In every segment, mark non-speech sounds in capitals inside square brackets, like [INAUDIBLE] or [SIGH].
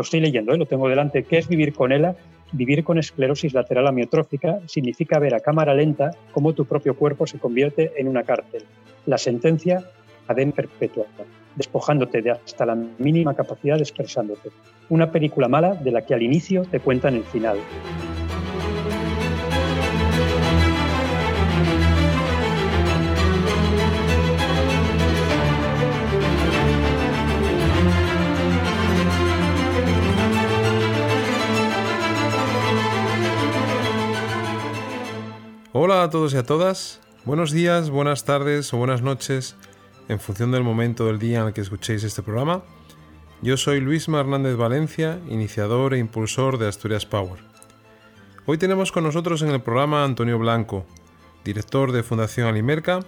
lo estoy leyendo, ¿eh? lo tengo delante, ¿qué es vivir con ELA? Vivir con esclerosis lateral amiotrófica significa ver a cámara lenta cómo tu propio cuerpo se convierte en una cárcel. La sentencia, cadena perpetua, despojándote de hasta la mínima capacidad de expresándote. Una película mala de la que al inicio te cuentan el final. Hola a todos y a todas. Buenos días, buenas tardes o buenas noches en función del momento del día en el que escuchéis este programa. Yo soy Luis Hernández Valencia, iniciador e impulsor de Asturias Power. Hoy tenemos con nosotros en el programa Antonio Blanco, director de Fundación Alimerca,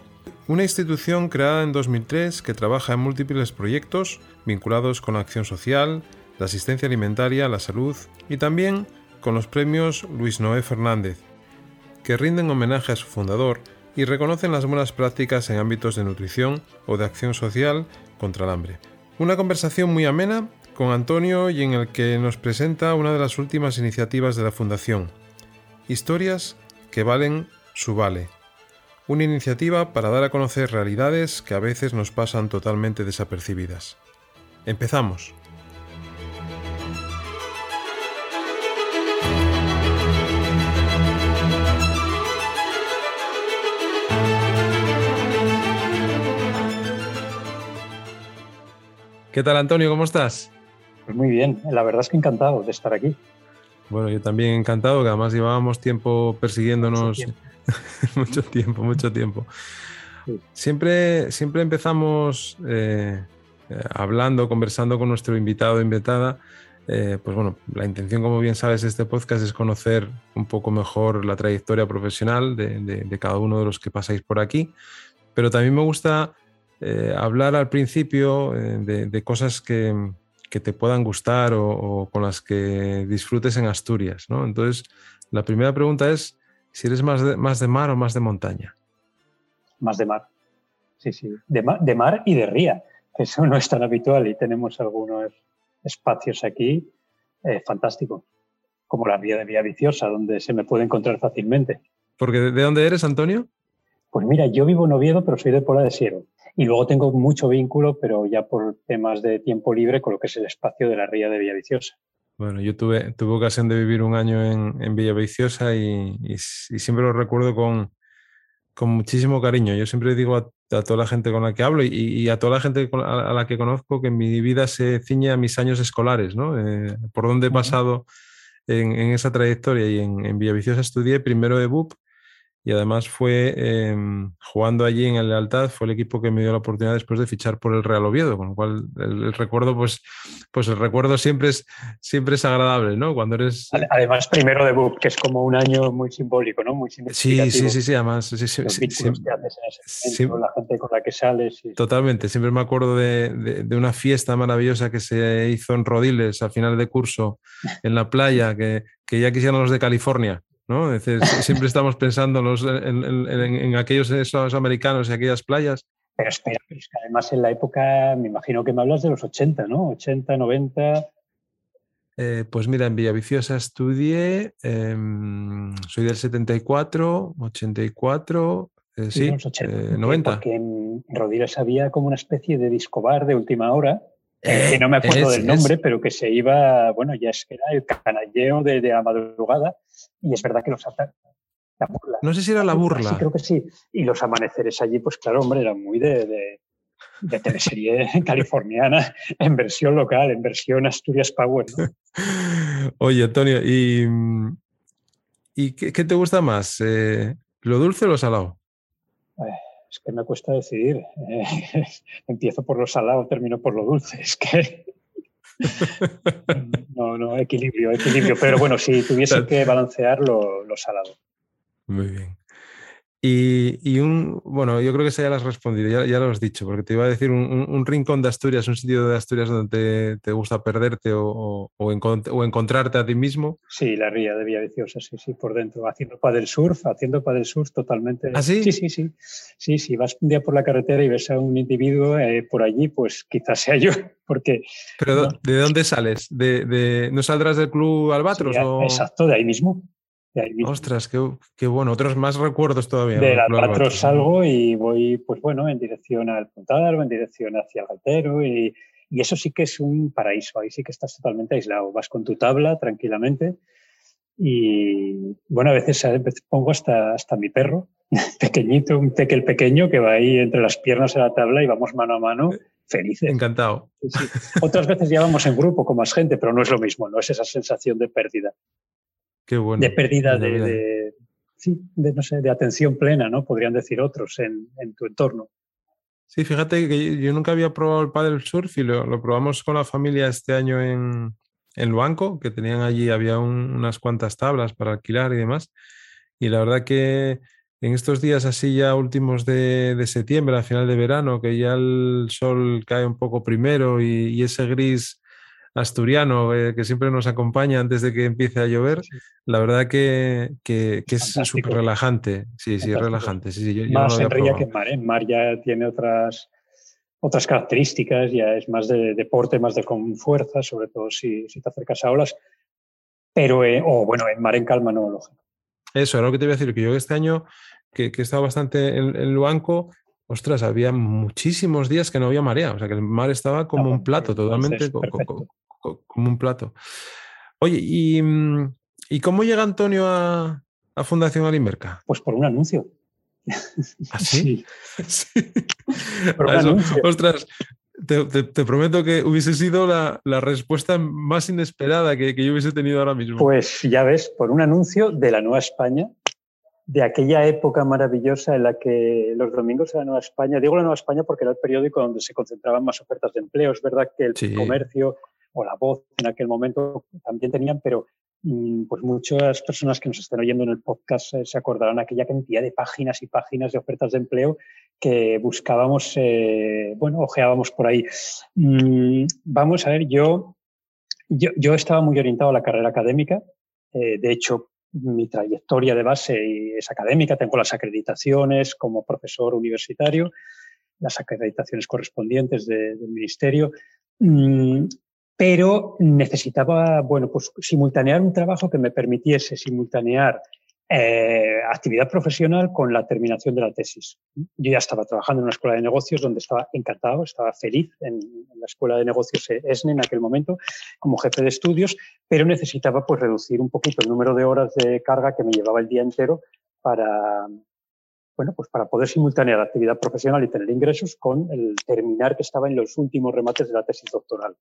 una institución creada en 2003 que trabaja en múltiples proyectos vinculados con la acción social, la asistencia alimentaria, la salud y también con los premios Luis Noé Fernández, que rinden homenaje a su fundador y reconocen las buenas prácticas en ámbitos de nutrición o de acción social contra el hambre. Una conversación muy amena con Antonio y en el que nos presenta una de las últimas iniciativas de la Fundación, Historias que valen su vale. Una iniciativa para dar a conocer realidades que a veces nos pasan totalmente desapercibidas. Empezamos. ¿Qué tal, Antonio? ¿Cómo estás? Pues muy bien, la verdad es que encantado de estar aquí. Bueno, yo también encantado, que además llevábamos tiempo persiguiéndonos. Mucho tiempo, [LAUGHS] mucho tiempo. Siempre, siempre empezamos eh, hablando, conversando con nuestro invitado o invitada. Eh, pues bueno, la intención, como bien sabes, de este podcast es conocer un poco mejor la trayectoria profesional de cada uno de los que pasáis por aquí. Pero también me gusta eh, hablar al principio eh, de, cosas que, te puedan gustar o, con las que disfrutes en Asturias. ¿no? Entonces, la primera pregunta es si eres más de, más de mar o más de montaña. Más de mar. Sí, sí. De, mar y de ría. Eso no es tan habitual y tenemos algunos espacios aquí eh, fantásticos, como la ría de Vía Viciosa, donde se me puede encontrar fácilmente. Porque ¿de dónde eres, Antonio? Pues mira, yo vivo en Oviedo, pero soy de Pola de Siero. Y luego tengo mucho vínculo, pero ya por temas de tiempo libre, con lo que es el espacio de la ría de Villaviciosa. Bueno, yo tuve, tuve ocasión de vivir un año en, en Villaviciosa y, siempre lo recuerdo con, con muchísimo cariño. Yo siempre digo a, toda la gente con la que hablo y, a toda la gente a, la que conozco que mi vida se ciñe a mis años escolares, ¿no? Eh, por donde he pasado en, esa trayectoria y en, en Villaviciosa estudié primero de BUP y además fue em, jugando allí en el Lealtad, fue el equipo que me dio la oportunidad después de fichar por el Real Oviedo, con lo cual el, recuerdo, pues, pues el recuerdo siempre es, siempre es agradable, ¿no? Cuando eres... Además, primero de BUP, que es como un año muy simbólico, ¿no? Muy sí, sí, sí, sí, además... Sí, sí, sí, la gente con la que sales. Totalmente, siempre me acuerdo de, de, una fiesta maravillosa que se hizo en Rodiles al final de curso, en la playa, que, que ya quisieran los de California. ¿No? siempre estamos pensando en, aquellos esos americanos y aquellas playas. Pero espera, es que además en la época, me imagino que me hablas de los 80, ¿no? 80, 90. Eh, pues mira, en Villaviciosa estudié, em, soy del 74, 84, eh, sí, 80, 90. Eh, porque en Rodríguez había como una especie de discobar de última hora, que no me acuerdo del nombre, pero que se iba, bueno, ya es que era el canalleo de, de la madrugada, y es verdad que los la burla. No sé si era la burla. Sí, creo que sí. Y los amaneceres allí, pues claro, hombre, eran muy de, de, de teleserie [LAUGHS] californiana, en versión local, en versión Asturias Power. [LAUGHS] Oye, Antonio, ¿y, y qué, te gusta más? Eh, ¿Lo dulce o lo salado? es que me cuesta decidir. [LAUGHS] empiezo por lo salado, termino por lo dulce. Es que [LAUGHS] no, no, equilibrio, equilibrio. Pero bueno, si tuviese que balancear lo, salado. Muy bien. Y, un, bueno, yo creo que se ya lo has respondido, ya, lo has dicho, porque te iba a decir un, rincón de Asturias, un sitio de Asturias donde te, gusta perderte o, o, encontrarte a ti mismo. Sí, la ría de Villaviciosa, sí, sí, por dentro, haciendo del surf, haciendo del surf totalmente. ¿Ah, sí? Sí, sí, sí. Sí, vas un día por la carretera y ves a un individuo eh, por allí, pues quizás sea yo, [LAUGHS] porque... ¿Pero de dónde sales? ¿De, no saldrás del club Albatros? o... Exacto, de ahí mismo. Ostras, qué, bueno. Otros más recuerdos todavía. Del Albatros salgo y voy, pues bueno, en dirección al Puntaro, en dirección hacia el Galtero y, y, eso sí que es un paraíso. Ahí sí que estás totalmente aislado. Vas con tu tabla tranquilamente y, bueno, a veces, pongo hasta, hasta mi perro, [LAUGHS] pequeñito, un tequel pequeño que va ahí entre las piernas de la tabla y vamos mano a mano eh, felices. Encantado. Otras veces ya vamos en grupo con más gente, pero no es lo mismo, no es esa sensación de pérdida de pérdida de, no sé, de atención plena, ¿no? Podrían decir otros en, tu entorno. Sí, fíjate que yo nunca había probado el paddle surf y lo, probamos con la familia este año en, en Luanco, que tenían allí, había unas cuantas tablas para alquilar y demás. Y la verdad que en estos días así ya últimos de, septiembre, a final de verano, que ya el sol cae un poco primero y ese gris asturiano eh, que siempre nos acompaña antes de que empiece a llover, la verdad que, que, es súper relajante. Sí, sí, relajante. Sí, sí, más en ría que en mar. En ¿eh? mar ya tiene otras, otras características, ya es más de deporte, más de con fuerza, sobre todo si, si te acercas a olas. Pero, eh, o bueno, en mar en calma no, lógico. Eso, era lo que te voy a decir, que yo este año, que, que he estado bastante en, en Luanco, ostras, había muchísimos días que no había marea, o sea que el mar estaba como un plato, totalmente como un plato. Oye, ¿y, ¿y cómo llega Antonio a, Fundación Alimberca? Pues por un anuncio. ¿Ah, [LAUGHS] [LAUGHS] sí? Por un anuncio. Ostras, te, prometo que hubiese sido la, respuesta más inesperada que, que, yo hubiese tenido ahora mismo. Pues ya ves, por un anuncio de la Nueva España, de aquella época maravillosa en la que los domingos de la Nueva España, digo la Nueva España porque era el periódico donde se concentraban más ofertas de empleo, es verdad que el comercio o la voz en aquel momento también tenían, pero mm, pues muchas personas que nos estén oyendo en el podcast eh, se acordarán aquella cantidad de páginas y páginas de ofertas de empleo que buscábamos, eh, bueno, ojeábamos por ahí. Mm, vamos a ver, yo, yo, estaba muy orientado a la carrera académica. Eh, de hecho, mi trayectoria de base es académica, tengo las acreditaciones como profesor universitario, las acreditaciones correspondientes del ministerio. Mm, pero necesitaba, bueno, pues simultanear un trabajo que me permitiese simultanear eh, actividad profesional con la terminación de la tesis. Yo ya estaba trabajando en una escuela de negocios donde estaba encantado, estaba feliz en, la escuela de negocios ESNE en aquel momento como jefe de estudios, pero necesitaba pues reducir un poquito el número de horas de carga que me llevaba el día entero para, bueno, pues para poder simultanear la actividad profesional y tener ingresos con el terminar que estaba en los últimos remates de la tesis doctoral.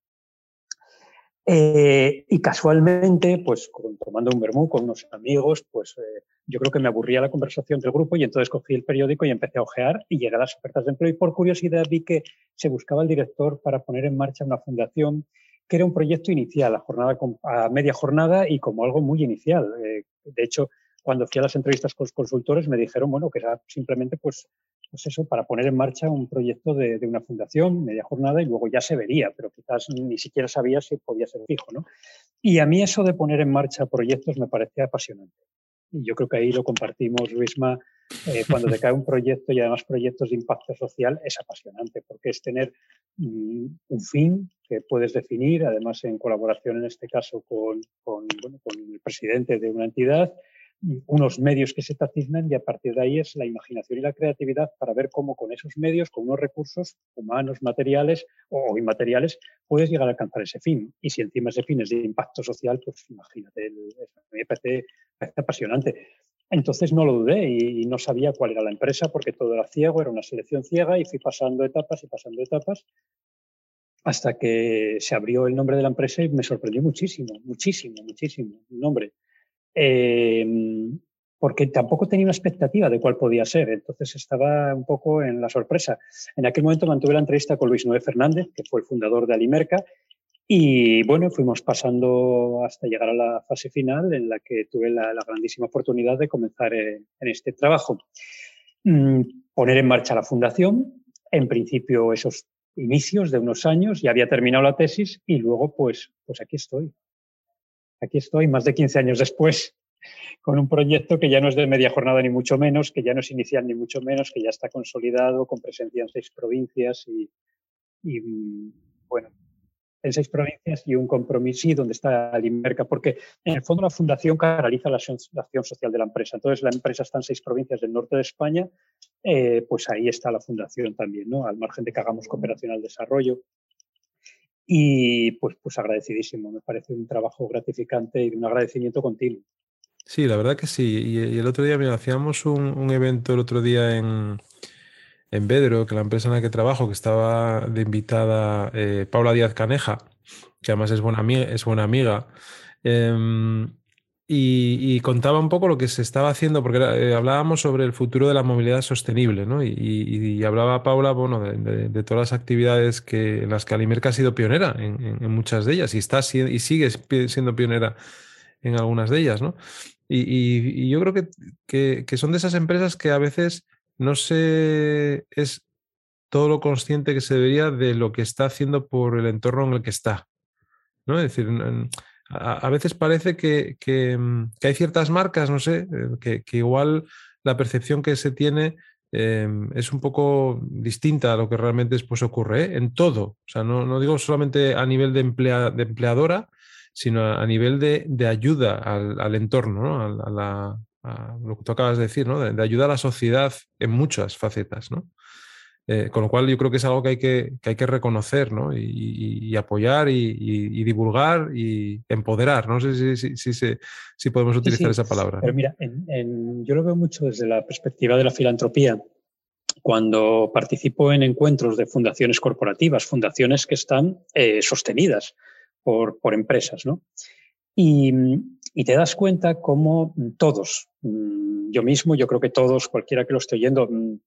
Eh, y casualmente, pues tomando un vermú con unos amigos, pues eh, yo creo que me aburría la conversación del grupo y entonces cogí el periódico y empecé a ojear y llegué a las ofertas de empleo y por curiosidad vi que se buscaba el director para poner en marcha una fundación que era un proyecto inicial, a, jornada, a media jornada y como algo muy inicial. Eh, de hecho, cuando fui a las entrevistas con los consultores me dijeron, bueno, que era simplemente pues pues eso, para poner en marcha un proyecto de, una fundación, media jornada, y luego ya se vería, pero quizás ni siquiera sabía si podía ser fijo. ¿no? Y a mí eso de poner en marcha proyectos me parecía apasionante. Y yo creo que ahí lo compartimos, Luisma, eh, cuando te cae un proyecto y además proyectos de impacto social, es apasionante, porque es tener mm, un fin que puedes definir, además en colaboración en este caso con, con, con el presidente de una entidad, unos medios que se te asignan y a partir de ahí es la imaginación y la creatividad para ver cómo con esos medios, con unos recursos humanos, materiales o inmateriales, puedes llegar a alcanzar ese fin. Y si encima ese fin es de impacto social, pues imagínate, me parece, apasionante. Entonces no lo dudé y, no sabía cuál era la empresa porque todo era ciego, era una selección ciega y fui pasando etapas y pasando etapas hasta que se abrió el nombre de la empresa y me sorprendió muchísimo, muchísimo, muchísimo el nombre. Em, porque tampoco tenía una expectativa de cuál podía ser, entonces estaba un poco en la sorpresa. En aquel momento mantuve la entrevista con Luis Noé Fernández, que fue el fundador de Alimerca, y bueno, fuimos pasando hasta llegar a la fase final en la que tuve la, grandísima oportunidad de comenzar en este trabajo. mm, poner en marcha la fundación, en principio esos inicios de unos años, ya había terminado la tesis y luego pues, pues aquí estoy. Aquí estoy, más de 15 años después, con un proyecto que ya no es de media jornada ni mucho menos, que ya no es inicial ni mucho menos, que ya está consolidado, con presencia en seis provincias y, y bueno, en seis provincias y un compromiso donde está el Inmerca, porque en el fondo la fundación canaliza la acción, social de la empresa. Entonces la empresa está en seis provincias del norte de España, eh, pues ahí está la fundación también. Al margen de que hagamos cooperación al desarrollo. Y pues, pues agradecidísimo, me parece un trabajo gratificante y un agradecimiento continuo. Sí, la verdad que sí. Y, el otro día, mira, hacíamos un, evento el otro día en, en Bedro, que la empresa en la que trabajo, que estaba de invitada eh, Paula Díaz Caneja, que además es buena amiga, es buena amiga em, y, contaba un poco lo que se estaba haciendo, porque eh, hablábamos sobre el futuro de la movilidad sostenible, ¿no? Y, hablaba Paula, bueno, de, todas las actividades que, en las que Alimerca ha sido pionera en, muchas de ellas y, está, y sigue siendo pionera en algunas de ellas, ¿no? Y, yo creo que, que, son de esas empresas que a veces no se es todo lo consciente que se debería de lo que está haciendo por el entorno en el que está. ¿no? Es decir, a, veces parece que, mm, que, hay ciertas marcas, no sé, eh, que, igual la percepción que se tiene em, es un poco distinta a lo que realmente después ocurre, ¿eh? en todo. O sea, no, digo solamente a nivel de, de empleadora, sino a, nivel de, de ayuda al, entorno, ¿no? a, la, lo que tú acabas de decir, ¿no? de, ayuda a la sociedad en muchas facetas. ¿no? Eh, con lo cual yo creo que es algo que hay que, que hay que reconocer ¿no? y, apoyar y, divulgar y empoderar. No sé si, si, si, podemos utilizar esa palabra. Pero mira, yo lo veo mucho desde la perspectiva de la filantropía. Cuando participo en encuentros de fundaciones corporativas, fundaciones que están eh, sostenidas por, por empresas, ¿no? Y, y te das cuenta cómo todos, mm, yo mismo, yo creo que todos, cualquiera que lo esté oyendo, mm,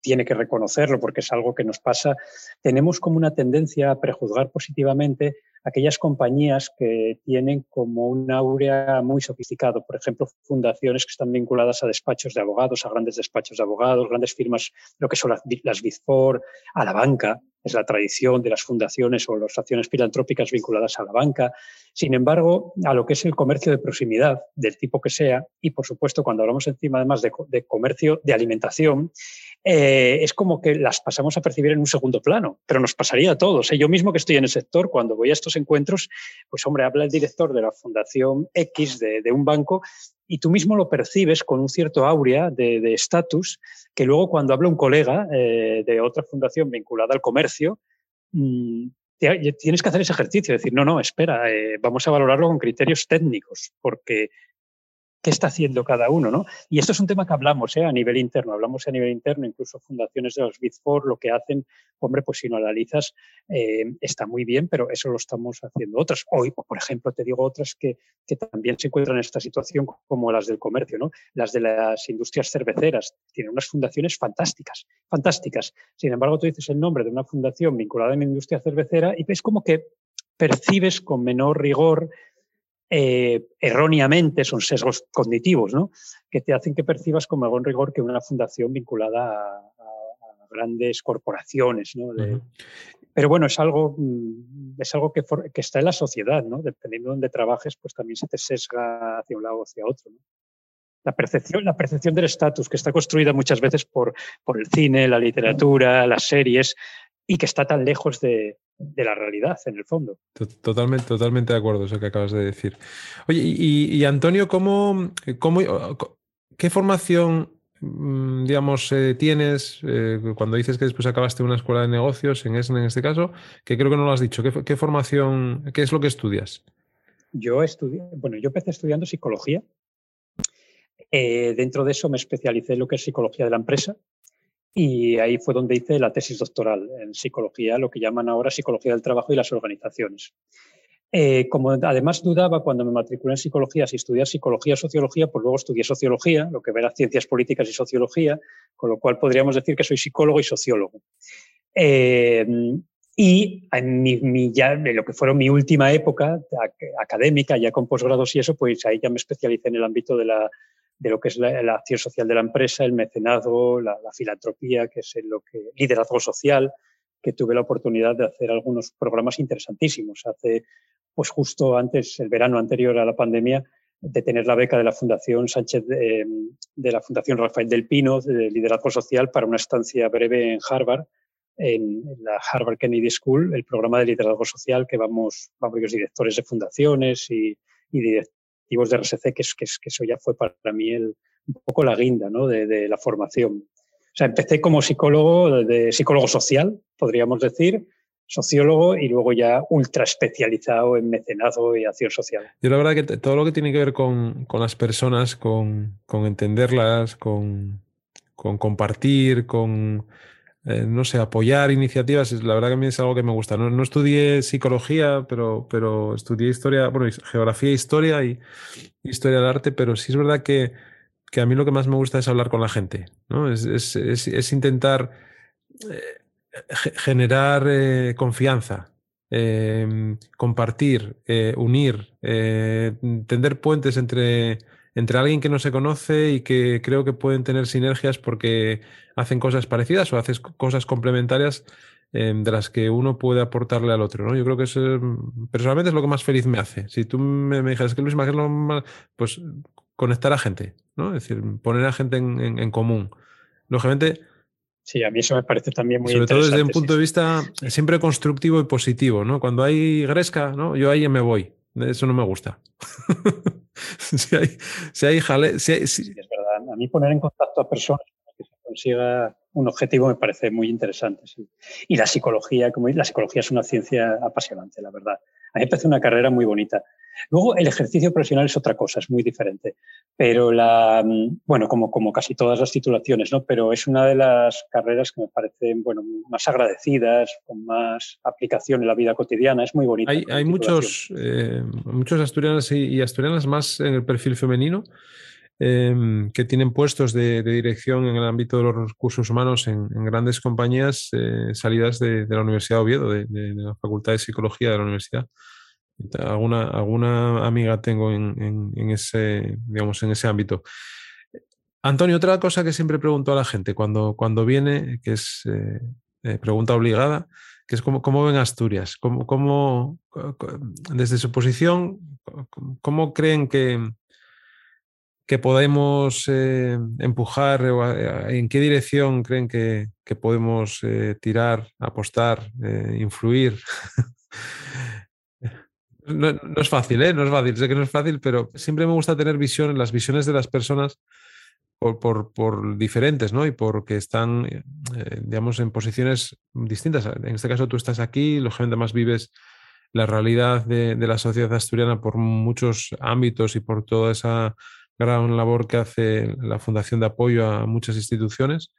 tiene que reconocerlo porque es algo que nos pasa, tenemos como una tendencia a prejuzgar positivamente aquellas compañías que tienen como un áurea muy sofisticado, por ejemplo, fundaciones que están vinculadas a despachos de abogados, a grandes despachos de abogados, grandes firmas, lo que son las, las Big a la banca, es la tradición de las fundaciones o las acciones filantrópicas vinculadas a la banca. Sin embargo, a lo que es el comercio de proximidad, del tipo que sea, y por supuesto cuando hablamos encima además de, de comercio de alimentación, eh, es como que las pasamos a percibir en un segundo plano, pero nos pasaría a todos. ¿eh? Yo mismo que estoy en el sector, cuando voy a estos encuentros, pues hombre, habla el director de la Fundación X de, un banco y tú mismo lo percibes con un cierto aurea de estatus, que luego cuando habla un colega eh, de otra fundación vinculada al comercio, mm, tienes que hacer ese ejercicio, decir, no, no, espera, vamos a valorarlo con criterios técnicos, porque qué está haciendo cada uno, ¿no? Y esto es un tema que hablamos ¿eh? a nivel interno, hablamos a nivel interno, incluso fundaciones de los Big lo que hacen, hombre, pues si no analizas, eh, está muy bien, pero eso lo estamos haciendo otras. Hoy, por ejemplo, te digo otras que, que, también se encuentran en esta situación, como las del comercio, ¿no? Las de las industrias cerveceras, tienen unas fundaciones fantásticas, fantásticas. Sin embargo, tú dices el nombre de una fundación vinculada a la industria cervecera y ves como que percibes con menor rigor eh, erróneamente, son sesgos cognitivos, ¿no? que te hacen que percibas con mayor rigor que una fundación vinculada a, grandes corporaciones. ¿no? Pero bueno, es algo, mm, es algo que, que, está en la sociedad, ¿no? dependiendo de dónde trabajes, pues también se te sesga hacia un lado o hacia otro. La percepción, la percepción del estatus, que está construida muchas veces por, por el cine, la literatura, las series, y que está tan lejos de, la realidad, en el fondo. Totalmente, totalmente de acuerdo, eso que acabas de decir. Oye, y, Antonio, ¿cómo, cómo, ¿qué formación, mm, digamos, eh, tienes eh, cuando dices que después acabaste una escuela de negocios, en, en este caso, que creo que no lo has dicho? ¿Qué, formación, qué es lo que estudias? Yo estudié, bueno, yo empecé estudiando psicología. Eh, dentro de eso me especialicé en lo que es psicología de la empresa y ahí fue donde hice la tesis doctoral en psicología, lo que llaman ahora psicología del trabajo y las organizaciones. Eh, como además dudaba cuando me matriculé en psicología si estudiar psicología o sociología, pues luego estudié sociología, lo que era ciencias políticas y sociología, con lo cual podríamos decir que soy psicólogo y sociólogo. Eh, y en, mi, ya, en lo que fueron mi última época académica, ya con posgrados y eso, pues ahí ya me especialicé en el ámbito de la de lo que es la, acción social de la empresa, el mecenado, la, filantropía, que es lo que liderazgo social, que tuve la oportunidad de hacer algunos programas interesantísimos. Hace, pues justo antes, el verano anterior a la pandemia, de tener la beca de la Fundación Sánchez, de, de la Fundación Rafael del Pino, de liderazgo social, para una estancia breve en Harvard, en, la Harvard Kennedy School, el programa de liderazgo social que vamos, varios directores de fundaciones y, de RSC, que, es, que, eso ya fue para mí el, un poco la guinda ¿no? de, la formación. O sea, empecé como psicólogo, de psicólogo social, podríamos decir, sociólogo y luego ya ultra especializado en mecenazgo y acción social. Yo la verdad que todo lo que tiene que ver con, con las personas, con, con entenderlas, con, con compartir, con eh, no sé, apoyar iniciativas, la verdad que a mí es algo que me gusta. No, no estudié psicología, pero, pero estudié historia, bueno, geografía, historia y historia del arte, pero sí es verdad que, que a mí lo que más me gusta es hablar con la gente, ¿no? Es, es, es, intentar eh, generar eh, confianza, compartir, unir, tender puentes entre entre alguien que no se conoce y que creo que pueden tener sinergias porque hacen cosas parecidas o hacen cosas complementarias em, de las que uno puede aportarle al otro. ¿no? Yo creo que eso mm, personalmente es lo que más feliz me hace. Si tú me, me dijeras que Luis, ¿qué es lo más? Pues conectar a gente, ¿no? Es decir, poner a gente en, común. Lógicamente. Sí, a mí eso me parece también muy Sobre todo desde un punto de vista siempre constructivo y positivo, ¿no? Cuando hay gresca, ¿no? Yo ahí me voy. Eso no me gusta. [LAUGHS] si hay, si hay jale, si es verdad. A mí poner en contacto a personas para que se consiga un objetivo me parece muy interesante. Y la psicología, como la psicología es una ciencia apasionante, la verdad. A mí me parece una carrera muy bonita. Luego, el ejercicio profesional es otra cosa, es muy diferente. Pero la, mm, bueno, como, como casi todas las titulaciones, ¿no? Pero es una de las carreras que me parecen, bueno, más agradecidas, con más aplicación en la vida cotidiana. Es muy bonita. Hay, hay muchos, eh, muchos asturianos y, asturianas más en el perfil femenino. Em, que tienen puestos de, dirección en el ámbito de los recursos humanos en, grandes compañías eh, salidas de, la Universidad de Oviedo, de, la Facultad de Psicología de la Universidad. Alguna, alguna amiga tengo en, ese, digamos, en ese ámbito. Antonio, otra cosa que siempre pregunto a la gente cuando, cuando viene, que es eh, eh, pregunta obligada, que es cómo, cómo ven Asturias, cómo, cómo, desde su posición, cómo creen que, que podemos eh, empujar en qué dirección creen que, que podemos tirar, apostar, influir [LAUGHS] No, es fácil, ¿eh? No es fácil, sé que no es fácil, pero siempre me gusta tener visiones, las visiones de las personas por, por, diferentes, ¿no? Y porque están, eh, digamos, en posiciones distintas. En este caso tú estás aquí, lógicamente más vives la realidad de, la sociedad asturiana por muchos ámbitos y por toda esa gran labor que hace la Fundación de Apoyo a muchas instituciones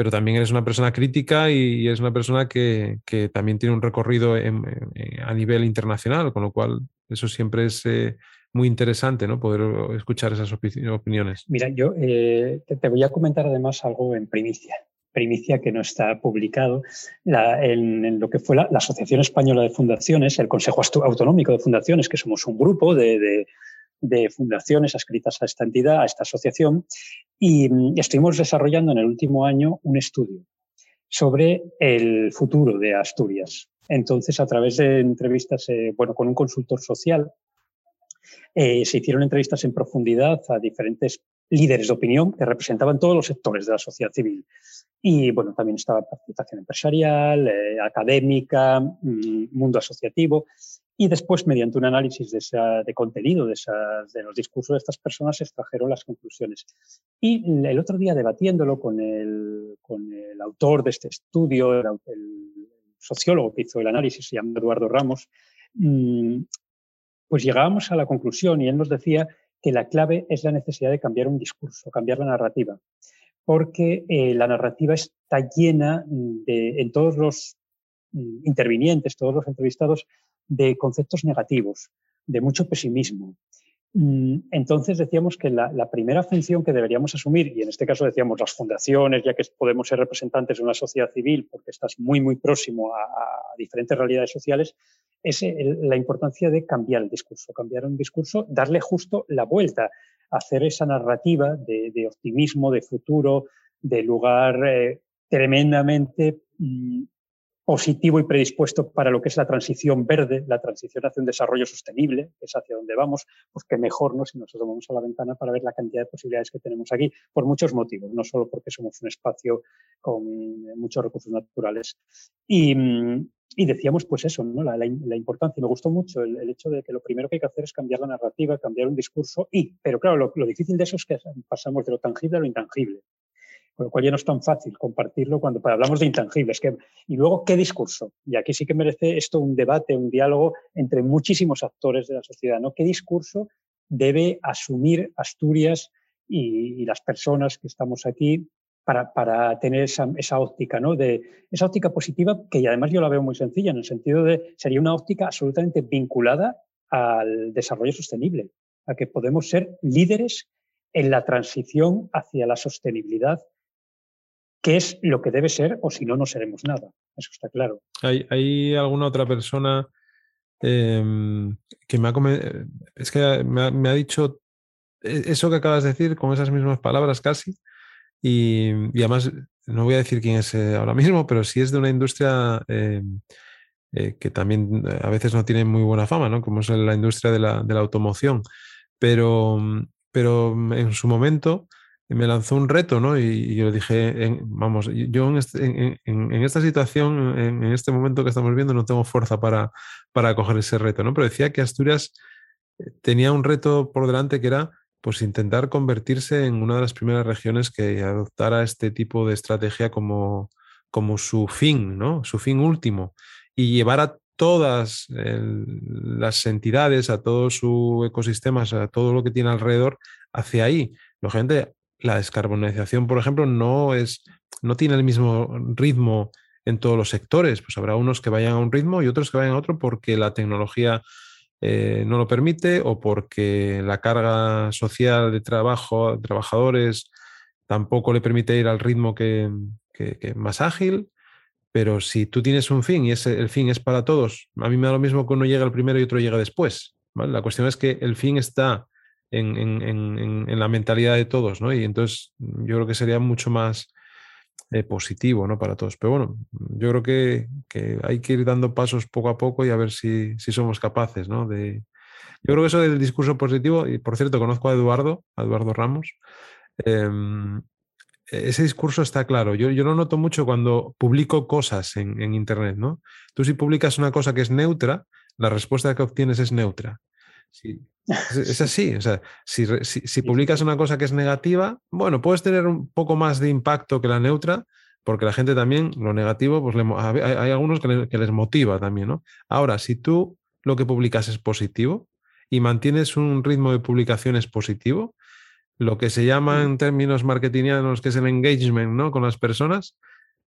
pero también eres una persona crítica y, eres una persona que, también tiene un recorrido a nivel internacional, con lo cual eso siempre es eh, muy interesante, ¿no? Poder escuchar esas opiniones. Mira, yo eh, te, voy a comentar además algo en primicia primicia que no está publicado en, lo que fue la, Asociación Española de Fundaciones, el Consejo Autonómico de Fundaciones, que somos un grupo de fundaciones adscritas a esta entidad, a esta asociación, y mm, estuvimos desarrollando en el último año un estudio sobre el futuro de Asturias. Entonces, a través de entrevistas, eh, bueno, con un consultor social, eh, se hicieron entrevistas en profundidad a diferentes líderes de opinión que representaban todos los sectores de la sociedad civil. Y bueno, también estaba participación empresarial, eh, académica, mm, mundo asociativo. Y después, mediante un análisis de, contenido de, los discursos de estas personas, extrajeron las conclusiones. Y el otro día, debatiéndolo con el, autor de este estudio, el, sociólogo que hizo el análisis, se llama Eduardo Ramos, mm, pues llegábamos a la conclusión y él nos decía que la clave es la necesidad de cambiar un discurso, cambiar la narrativa, porque eh, la narrativa está llena en todos los intervinientes, todos los entrevistados, de conceptos negativos, de mucho pesimismo. Mm, entonces decíamos que la, primera función que deberíamos asumir, y en este caso decíamos las fundaciones, ya que podemos ser representantes de una sociedad civil porque estás muy, muy próximo a, diferentes realidades sociales, es la importancia de cambiar el discurso, cambiar un discurso, darle justo la vuelta hacer esa narrativa de, optimismo, de futuro, de lugar eh, tremendamente mm, positivo y predispuesto para lo que es la transición verde, la transición hacia un desarrollo sostenible, que es hacia donde vamos, pues que mejor ¿no? si nos vamos a la ventana para ver la cantidad de posibilidades que tenemos aquí, por muchos motivos, no solo porque somos un espacio con muchos recursos naturales. Y, decíamos pues eso, ¿no? la, la, importancia, me gustó mucho el, hecho de que lo primero que hay que hacer es cambiar la narrativa, cambiar un discurso y, pero claro, lo, lo difícil de eso es que pasamos de lo tangible a lo intangible con lo cual ya no es tan fácil compartirlo cuando hablamos de intangibles. y luego, ¿qué discurso? Y aquí sí que merece esto un debate, un diálogo entre muchísimos actores de la sociedad. ¿no? ¿Qué discurso debe asumir Asturias y, las personas que estamos aquí para, tener esa, óptica, ¿no? De, esa óptica positiva que además yo la veo muy sencilla, en el sentido de sería una óptica absolutamente vinculada al desarrollo sostenible, a que podemos ser líderes en la transición hacia la sostenibilidad qué es lo que debe ser o si no, no seremos nada. Eso está claro. ¿Hay, alguna otra persona em, que me ha, es que me ha, dicho e, eso que acabas de decir con esas mismas palabras casi? Y, además, no voy a decir quién es eh, ahora mismo, pero sí es de una industria em, eh, que también eh, a veces no tiene muy buena fama, ¿no? Como es la industria de la, de la automoción. Pero, pero en su momento me lanzó un reto, ¿no? Y, yo dije, vamos, yo en, este, esta situación, en, este momento que estamos viendo, no tengo fuerza para, para coger ese reto, ¿no? Pero decía que Asturias eh, tenía un reto por delante que era pues intentar convertirse en una de las primeras regiones que adoptara este tipo de estrategia como, como su fin, ¿no? Su fin último. Y llevar a todas las entidades, a todo su ecosistema, a todo lo que tiene alrededor hacia ahí. Lógicamente, la descarbonización, por ejemplo, no, es, no tiene el mismo ritmo en todos los sectores. Pues habrá unos que vayan a un ritmo y otros que vayan a otro porque la tecnología eh, no lo permite o porque la carga social de trabajo, trabajadores tampoco le permite ir al ritmo que, más ágil. Pero si tú tienes un fin y ese, el fin es para todos, a mí me da lo mismo que uno llega al primero y otro llega después. La cuestión es que el fin está en, la mentalidad de todos, ¿no? Y entonces yo creo que sería mucho más eh, positivo, ¿no? Para todos. Pero bueno, yo creo que, hay que ir dando pasos poco a poco y a ver si, somos capaces, ¿no? De... Yo creo que eso del discurso positivo, y por cierto, conozco a Eduardo, a Eduardo Ramos, em, ese discurso está claro. Yo, yo, lo noto mucho cuando publico cosas en, en, Internet, ¿no? Tú si publicas una cosa que es neutra, la respuesta que obtienes es neutra. Sí, es, así. O sea, si, publicas una cosa que es negativa, bueno, puedes tener un poco más de impacto que la neutra, porque la gente también, lo negativo, pues hay, algunos que, les motiva también, ¿no? Ahora, si tú lo que publicas es positivo y mantienes un ritmo de publicaciones positivo, lo que se llama en términos marketingianos, que es el engagement, ¿no? Con las personas,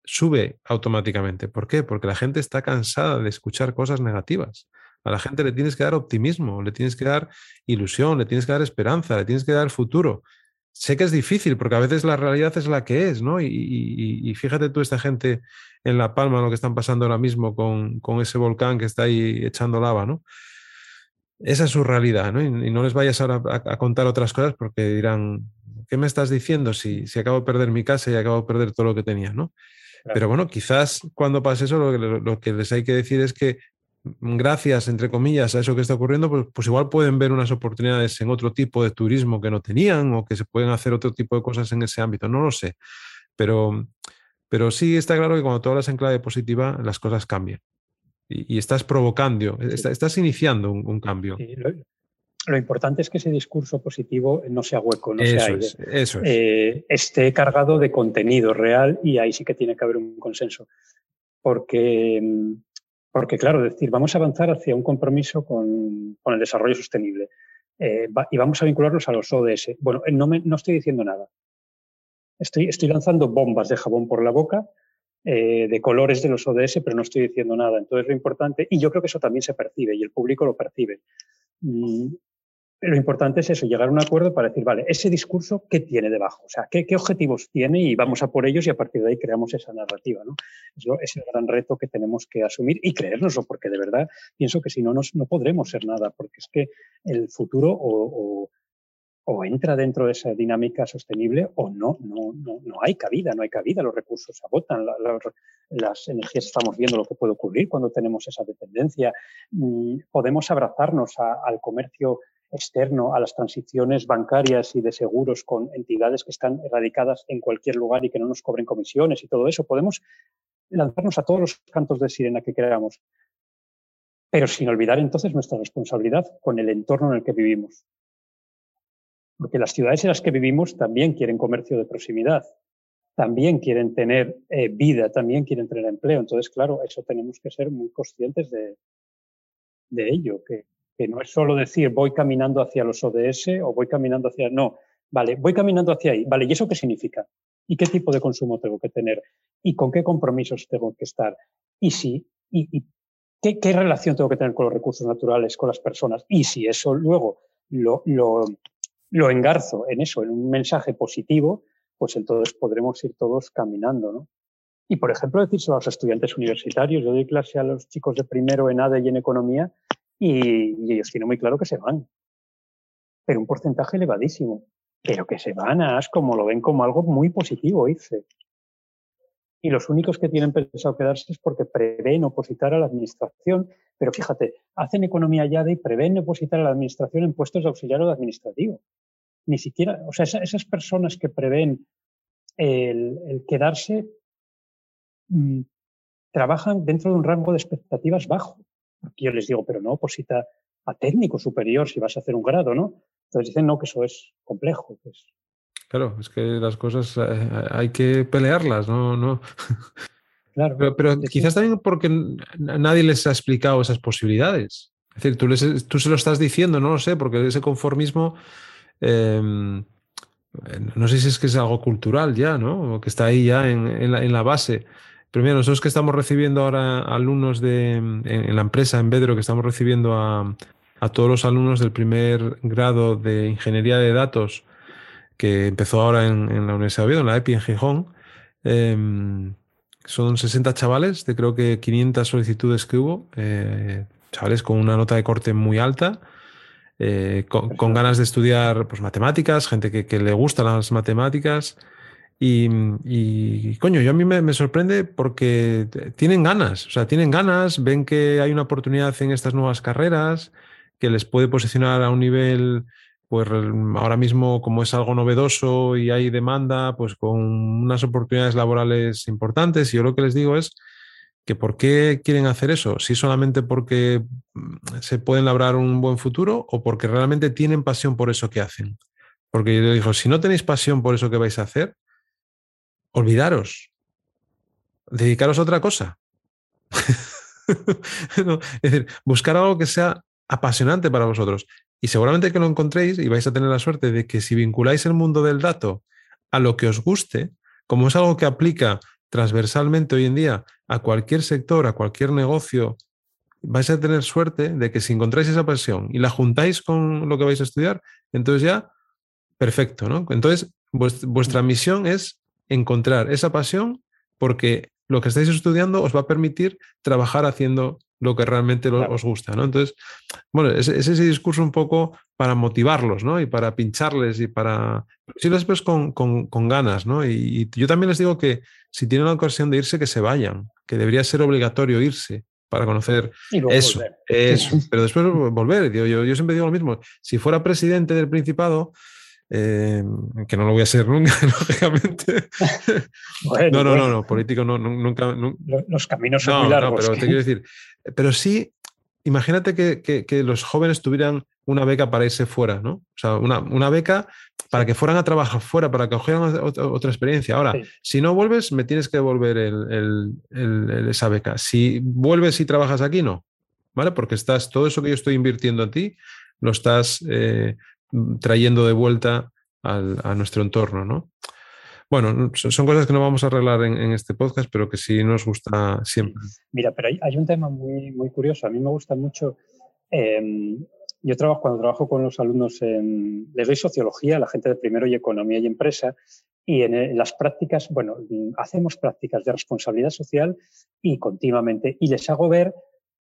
sube automáticamente. ¿Por qué? Porque la gente está cansada de escuchar cosas negativas. A la gente le tienes que dar optimismo, le tienes que dar ilusión, le tienes que dar esperanza, le tienes que dar futuro. Sé que es difícil porque a veces la realidad es la que es, ¿no? Y, fíjate tú esta gente en La Palma, lo que están pasando ahora mismo con, ese volcán que está ahí echando lava, ¿no? Esa es su realidad, ¿no? Y, no les vayas ahora a, contar otras cosas porque dirán, ¿qué me estás diciendo si, si acabo de perder mi casa y acabo de perder todo lo que tenía, ¿no? Pero bueno, quizás cuando pase eso, lo que, les hay que decir es que gracias, entre comillas, a eso que está ocurriendo, pues, pues, igual pueden ver unas oportunidades en otro tipo de turismo que no tenían o que se pueden hacer otro tipo de cosas en ese ámbito, no lo sé. Pero, pero sí está claro que cuando tú hablas en clave positiva, las cosas cambian. Y, estás provocando, estás iniciando un, cambio. lo, importante es que ese discurso positivo no sea hueco, no sea eso es. Eh, esté cargado de contenido real y ahí sí que tiene que haber un consenso. Porque mm, porque, claro, decir, vamos a avanzar hacia un compromiso con, el desarrollo sostenible eh, y vamos a vincularlos a los ODS. Bueno, eh, no, no estoy diciendo nada. Estoy, estoy, lanzando bombas de jabón por la boca, eh, de colores de los ODS, pero no estoy diciendo nada. Entonces, lo importante, y yo creo que eso también se percibe y el público lo percibe. Lo importante es eso, llegar a un acuerdo para decir, vale, ese discurso, ¿qué tiene debajo? O sea, ¿qué, objetivos tiene? Y vamos a por ellos y a partir de ahí creamos esa narrativa, ¿no? Es, el gran reto que tenemos que asumir y creérnoslo, porque de verdad pienso que si no, nos, no podremos ser nada, porque es que el futuro o, o entra dentro de esa dinámica sostenible o no, no, no, no hay cabida, no hay cabida, los recursos se agotan, las energías estamos viendo lo que puede ocurrir cuando tenemos esa dependencia. Mm, podemos abrazarnos al comercio externo, a las transiciones bancarias y de seguros con entidades que están erradicadas en cualquier lugar y que no nos cobren comisiones y todo eso. Podemos lanzarnos a todos los cantos de sirena que queramos, pero sin olvidar entonces nuestra responsabilidad con el entorno en el que vivimos. Porque las ciudades en las que vivimos también quieren comercio de proximidad, también quieren tener eh, vida, también quieren tener empleo. Entonces, claro, eso tenemos que ser muy conscientes de, de ello, que, que no es solo decir voy caminando hacia los ODS o voy caminando hacia... No, vale, voy caminando hacia ahí. Vale, ¿y eso qué significa? ¿Y qué tipo de consumo tengo que tener? ¿Y con qué compromisos tengo que estar? ¿Y si? ¿Y, qué, relación tengo que tener con los recursos naturales, con las personas? Y si eso luego lo, lo, lo engarzo en eso, en un mensaje positivo, pues entonces podremos ir todos caminando, ¿no? Y, por ejemplo, decírselo a los estudiantes universitarios. Yo doy clase a los chicos de primero en ADE y en economía y, ellos tienen muy claro que se van. Pero un porcentaje elevadísimo. Pero que se van a como lo ven como algo muy positivo irse. Y los únicos que tienen pensado quedarse es porque prevén opositar a la administración. Pero fíjate, hacen economía ya y prevén opositar a la administración en puestos de auxiliar o de administrativo ni siquiera, o sea, esas personas que prevén el, quedarse mm, trabajan dentro de un rango de expectativas bajo. Porque yo les digo, pero no oposita a técnico superior si vas a hacer un grado, ¿no? Entonces dicen, no, que eso es complejo. Claro, es que las cosas eh, hay que pelearlas, ¿no? no. Claro. Pero, quizás también porque nadie les ha explicado esas posibilidades. Es decir, tú, les, tú se lo estás diciendo, no lo sé, porque ese conformismo Em, no sé si es que es algo cultural ya, ¿no? O que está ahí ya en, la, base. Pero mira, nosotros que estamos recibiendo ahora alumnos de, en, la empresa, en Bedro, que estamos recibiendo a, todos los alumnos del primer grado de Ingeniería de Datos, que empezó ahora en, la Universidad de Oviedo, en la EPI en Gijón, em, son 60 chavales de creo que 500 solicitudes que hubo, eh, chavales con una nota de corte muy alta, eh, con, ganas de estudiar pues, matemáticas, gente que, le gustan las matemáticas. Y, coño, yo a mí me, sorprende porque tienen ganas, o sea, tienen ganas, ven que hay una oportunidad en estas nuevas carreras, que les puede posicionar a un nivel, pues ahora mismo como es algo novedoso y hay demanda, pues con unas oportunidades laborales importantes. Y yo lo que les digo es que por qué quieren hacer eso, si solamente porque mm, se pueden labrar un buen futuro o porque realmente tienen pasión por eso que hacen. Porque yo digo, si no tenéis pasión por eso que vais a hacer, olvidaros, dedicaros a otra cosa. [LAUGHS] es decir, buscar algo que sea apasionante para vosotros. Y seguramente que lo encontréis y vais a tener la suerte de que si vinculáis el mundo del dato a lo que os guste, como es algo que aplica transversalmente hoy en día a cualquier sector, a cualquier negocio, vais a tener suerte de que si encontráis esa pasión y la juntáis con lo que vais a estudiar, entonces ya, perfecto, ¿no? Entonces, vuestra misión es encontrar esa pasión porque lo que estáis estudiando os va a permitir trabajar haciendo lo que realmente os gusta, ¿no? Entonces, bueno, es, ese discurso un poco para motivarlos, ¿no? Y para pincharles y para... Si les ves con, ganas, ¿no? Y, yo también les digo que si tienen la ocasión de irse, que se vayan, que debería ser obligatorio irse para conocer eso, eso, [LAUGHS] pero después volver. Yo, yo, yo siempre digo lo mismo, si fuera presidente del Principado, eh, que no lo voy a ser nunca, [LAUGHS] lógicamente. no, no, no, no, político no, nunca, Los caminos son muy largos. No, pero te quiero decir, pero sí, imagínate que, los jóvenes tuvieran una beca para irse fuera, ¿no? O sea, una, beca para que fueran a trabajar fuera, para que cogieran otra, experiencia. Ahora, si no vuelves, me tienes que devolver esa beca. Si vuelves y trabajas aquí, no. ¿Vale? Porque estás, todo eso que yo estoy invirtiendo en ti, lo estás eh, trayendo de vuelta a nuestro entorno, ¿no? Bueno, son cosas que no vamos a arreglar en, este podcast, pero que sí nos gusta siempre. Mira, pero hay, un tema muy, muy curioso. A mí me gusta mucho. Em, yo trabajo, cuando trabajo con los alumnos, en, les doy sociología, la gente de primero y economía y empresa, y en, las prácticas, bueno, hacemos prácticas de responsabilidad social y continuamente, y les hago ver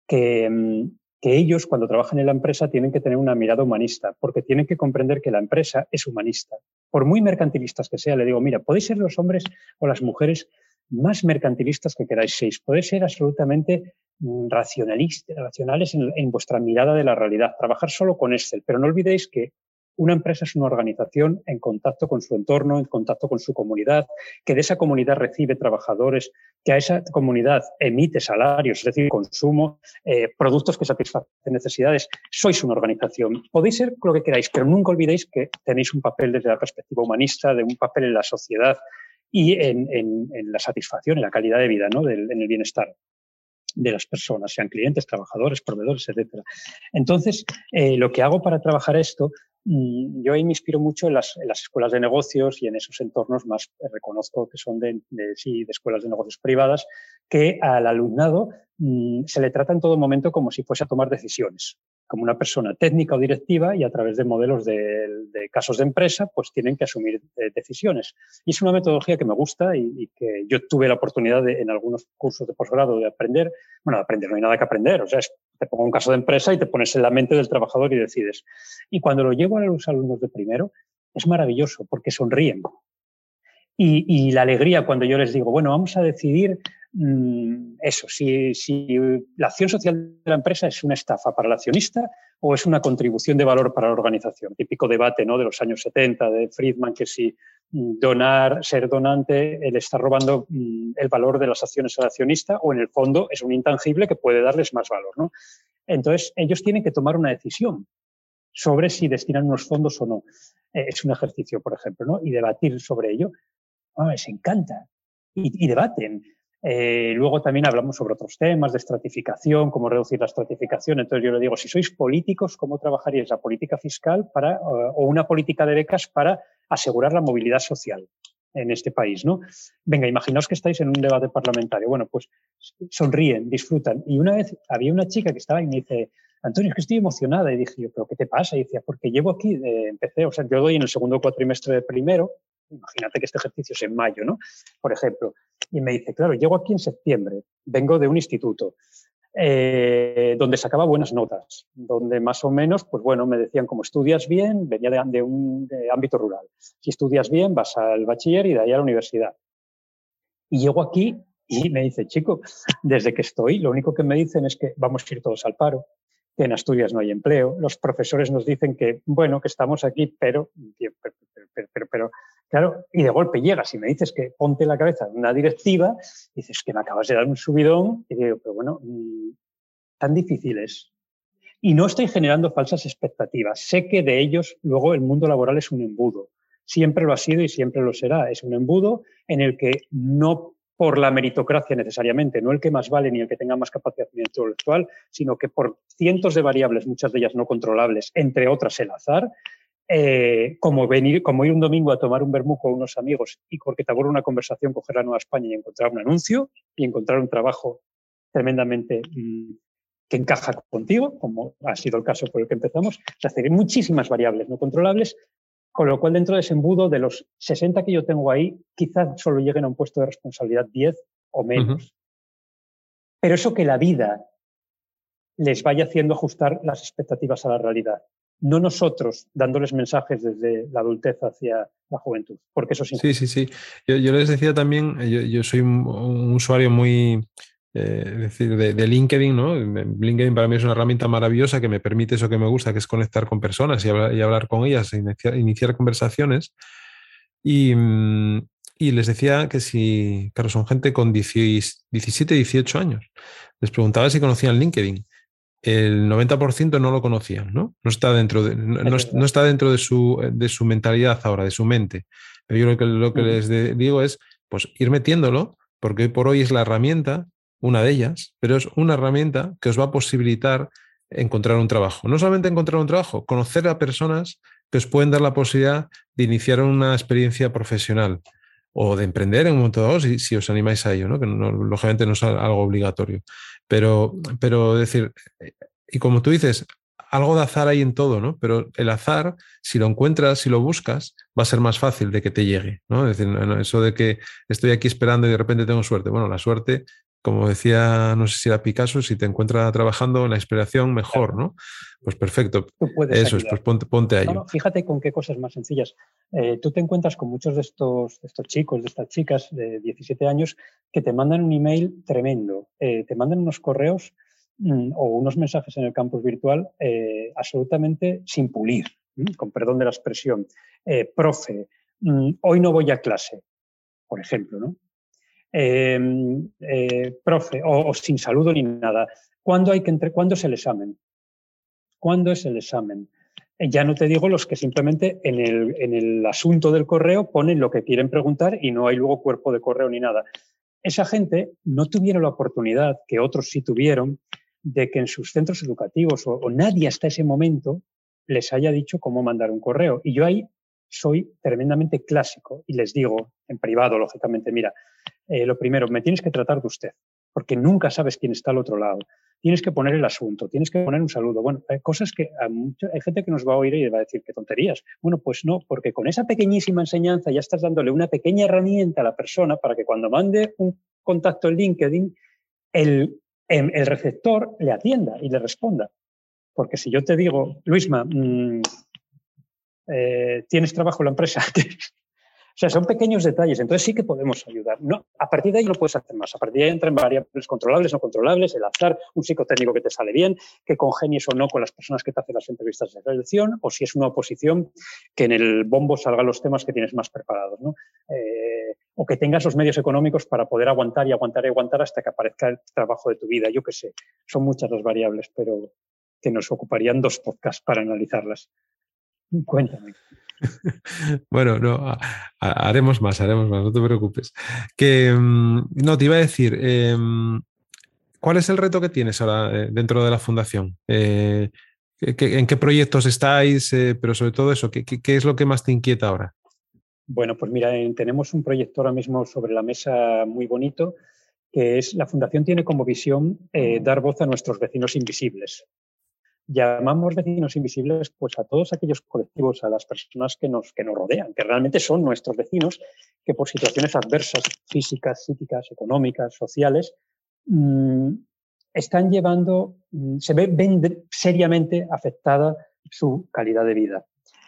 que em, que ellos cuando trabajan en la empresa tienen que tener una mirada humanista, porque tienen que comprender que la empresa es humanista. Por muy mercantilistas que sea, le digo, mira, podéis ser los hombres o las mujeres más mercantilistas que queráis seis, podéis ser absolutamente mm, racionalistas, racionales en, en vuestra mirada de la realidad, trabajar solo con Excel, pero no olvidéis que una empresa es una organización en contacto con su entorno, en contacto con su comunidad, que de esa comunidad recibe trabajadores, que a esa comunidad emite salarios, es decir, consumo, eh, productos que satisfacen necesidades. Sois una organización. Podéis ser lo que queráis, pero nunca olvidéis que tenéis un papel desde la perspectiva humanista, de un papel en la sociedad y en, la satisfacción, en la calidad de vida, ¿no? en el bienestar de las personas, sean clientes, trabajadores, proveedores, etc. Entonces, eh, lo que hago para trabajar esto Mm, yo ahí me inspiro mucho en las, escuelas de negocios y en esos entornos más eh, reconozco que son de, sí, de escuelas de negocios privadas, que al alumnado mm, se le trata en todo momento como si fuese a tomar decisiones, como una persona técnica o directiva y a través de modelos de, casos de empresa, pues tienen que asumir eh, decisiones. Y es una metodología que me gusta y, que yo tuve la oportunidad en algunos cursos de posgrado de aprender. Bueno, de aprender no hay nada que aprender, o sea, es te pongo un caso de empresa y te pones en la mente del trabajador y decides. Y cuando lo llevo a los alumnos de primero, es maravilloso porque sonríen. Y, la alegría cuando yo les digo, bueno, vamos a decidir eso, si, si, la acción social de la empresa es una estafa para el accionista o es una contribución de valor para la organización. Típico debate ¿no? de los años 70 de Friedman, que si donar, ser donante, él está robando mm, el valor de las acciones al accionista o en el fondo es un intangible que puede darles más valor. ¿no? Entonces, ellos tienen que tomar una decisión sobre si destinan unos fondos o no. Eh, es un ejercicio, por ejemplo, ¿no? y debatir sobre ello. Oh, les encanta. Y, debaten. Eh, luego también hablamos sobre otros temas de estratificación, cómo reducir la estratificación. Entonces yo le digo, si sois políticos, ¿cómo trabajaríais la política fiscal para, o una política de becas para asegurar la movilidad social en este país, ¿no? Venga, imaginaos que estáis en un debate parlamentario. Bueno, pues sonríen, disfrutan. Y una vez había una chica que estaba y me dice, Antonio, es que estoy emocionada. Y dije yo, ¿pero qué te pasa? Y decía, porque llevo aquí, eh, empecé, o sea, yo doy en el segundo cuatrimestre de primero, imagínate que este ejercicio es en mayo, ¿no? Por ejemplo. Y me dice, claro, llego aquí en septiembre, vengo de un instituto. Eh, donde sacaba buenas notas, donde más o menos, pues bueno, me decían, como estudias bien, venía de, un ámbito rural. Si estudias bien, vas al bachiller y de ahí a la universidad. Y llego aquí y me dice, chico, desde que estoy, lo único que me dicen es que vamos a ir todos al paro, que en Asturias no hay empleo. Los profesores nos dicen que, bueno, que estamos aquí, pero, pero, pero, pero Claro, y de golpe llegas y me dices que ponte la cabeza una directiva, dices que me acabas de dar un subidón, y digo, pero bueno, mm, tan difícil es. Y no estoy generando falsas expectativas. Sé que de ellos luego el mundo laboral es un embudo. Siempre lo ha sido y siempre lo será. Es un embudo en el que no por la meritocracia necesariamente, no el que más vale ni el que tenga más capacidad intelectual, sino que por cientos de variables, muchas de ellas no controlables, entre otras el azar, eh, como, venir, como ir un domingo a tomar un vermú con unos amigos y porque te aburre una conversación, coger la Nueva España y encontrar un anuncio y encontrar un trabajo tremendamente mm, que encaja contigo, como ha sido el caso por el que empezamos, es decir, muchísimas variables no controlables, con lo cual dentro de ese embudo de los 60 que yo tengo ahí, quizás solo lleguen a un puesto de responsabilidad 10 o menos. Pero eso que la vida les vaya haciendo ajustar las expectativas a la realidad no nosotros dándoles mensajes desde la adultez hacia la juventud, porque eso Sí, sí, sí. Yo, les decía también, yo, soy un, usuario muy, eh, decir, de, LinkedIn, ¿no? LinkedIn para mí es una herramienta maravillosa que me permite eso que me gusta, que es conectar con personas y hablar, con ellas, iniciar, conversaciones. Y, y, les decía que si, claro, son gente con 17, 18 años. Les preguntaba si conocían LinkedIn el 90% no lo conocían, ¿no? No está dentro de, no, está dentro de su, de su, mentalidad ahora, de su mente. Pero yo lo que, lo que les digo es, pues ir metiéndolo, porque hoy por hoy es la herramienta, una de ellas, pero es una herramienta que os va a posibilitar encontrar un trabajo. No solamente encontrar un trabajo, conocer a personas que os pueden dar la posibilidad de iniciar una experiencia profesional o de emprender en un momento dado si, si os animáis a ello, ¿no? que lógicamente no es algo obligatorio. Pero, pero decir, y como tú dices, algo de azar hay en todo, ¿no? Pero el azar, si lo encuentras, si lo buscas, va a ser más fácil de que te llegue, ¿no? Es decir, eso de que estoy aquí esperando y de repente tengo suerte. Bueno, la suerte como decía, no sé si era Picasso, si te encuentra trabajando en la inspiración, mejor, ¿no? Pues perfecto. Eso es, pues ponte, ponte a ello. fíjate con qué cosas más sencillas. Eh, tú te encuentras con muchos de estos, estos chicos, de estas chicas de 17 años, que te mandan un email tremendo, eh, te mandan unos correos mm, o unos mensajes en el campus virtual eh, absolutamente sin pulir, con perdón de la expresión. profe, mm, hoy no voy a clase, por ejemplo, ¿no? Em, eh, profe, o, sin saludo ni nada. ¿Cuándo, hay que entre, ¿Cuándo es el examen? ¿Cuándo es el examen? Eh, ya no te digo los que simplemente en el, en el asunto del correo ponen lo que quieren preguntar y no hay luego cuerpo de correo ni nada. Esa gente no tuvieron la oportunidad, que otros sí tuvieron, de que en sus centros educativos o, o nadie hasta ese momento les haya dicho cómo mandar un correo. Y yo ahí soy tremendamente clásico y les digo en privado, lógicamente, mira, eh, lo primero, me tienes que tratar de usted, porque nunca sabes quién está al otro lado. Tienes que poner el asunto, tienes que poner un saludo. Bueno, hay cosas que hay gente que nos va a oír y va a decir qué tonterías. Bueno, pues no, porque con esa pequeñísima enseñanza ya estás dándole una pequeña herramienta a la persona para que cuando mande un contacto en LinkedIn, el, em, el receptor le atienda y le responda. Porque si yo te digo, Luisma, mm, eh, ¿tienes trabajo en la empresa? [LAUGHS] O sea, son pequeños detalles, entonces sí que podemos ayudar. No, a partir de ahí no puedes hacer más. A partir de ahí entran variables controlables, no controlables, el azar, un psicotécnico que te sale bien, que congenies o no con las personas que te hacen las entrevistas de selección, o si es una oposición, que en el bombo salgan los temas que tienes más preparados. Eh, o que tengas los medios económicos para poder aguantar y aguantar y aguantar hasta que aparezca el trabajo de tu vida. Yo qué sé, son muchas las variables, pero que nos ocuparían dos podcasts para analizarlas. [LAUGHS] Cuéntame. bueno, no, haremos más, haremos más, no te preocupes. Que mm, no, te iba a decir, em, ¿cuál es el reto que tienes ahora eh, dentro de la fundación? Eh, ¿En qué proyectos estáis? Eh, pero sobre todo eso, ¿qué, es lo que más te inquieta ahora? Bueno, pues mira, tenemos un proyecto ahora mismo sobre la mesa muy bonito, que es la Fundación tiene como visión dar voz a nuestros vecinos invisibles llamamos vecinos invisibles pues a todos aquellos colectivos, a las personas que nos, que nos rodean, que realmente son nuestros vecinos, que por situaciones adversas, físicas, psíquicas, económicas, sociales, mm, están llevando, mm, se ve, ven seriamente afectada su calidad de vida.